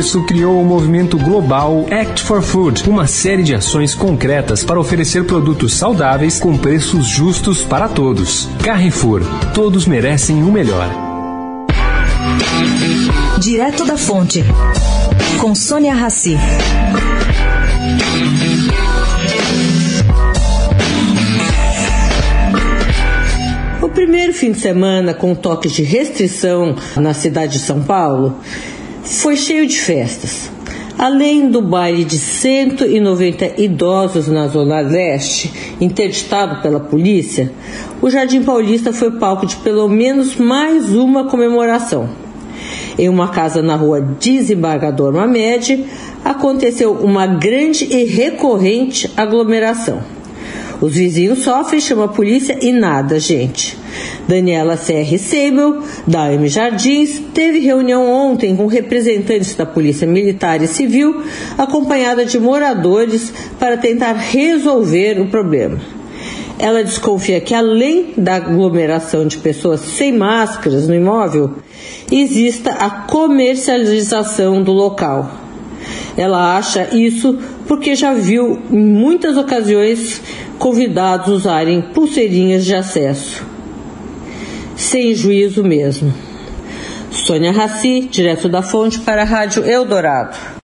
isso criou o movimento global Act for Food, uma série de ações concretas para oferecer produtos saudáveis com preços justos para todos. Carrefour, todos merecem o melhor. Direto da Fonte, com Sônia Rassi. O primeiro fim de semana com toques de restrição na cidade de São Paulo foi cheio de festas. Além do baile de 190 idosos na Zona Leste, interditado pela polícia, o Jardim Paulista foi palco de pelo menos mais uma comemoração. Em uma casa na rua Desembargador Mamed, aconteceu uma grande e recorrente aglomeração. Os vizinhos sofrem, chama a polícia e nada, gente. Daniela C.R. Seibel, da AM Jardins, teve reunião ontem com representantes da Polícia Militar e Civil, acompanhada de moradores, para tentar resolver o problema. Ela desconfia que, além da aglomeração de pessoas sem máscaras no imóvel, exista a comercialização do local. Ela acha isso porque já viu em muitas ocasiões convidados usarem pulseirinhas de acesso. Sem juízo mesmo. Sônia Raci, direto da fonte para a Rádio Eldorado.